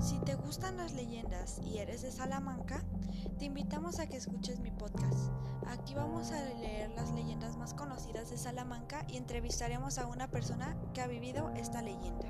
Si te gustan las leyendas y eres de Salamanca, te invitamos a que escuches mi podcast. Aquí vamos a leer las leyendas más conocidas de Salamanca y entrevistaremos a una persona que ha vivido esta leyenda.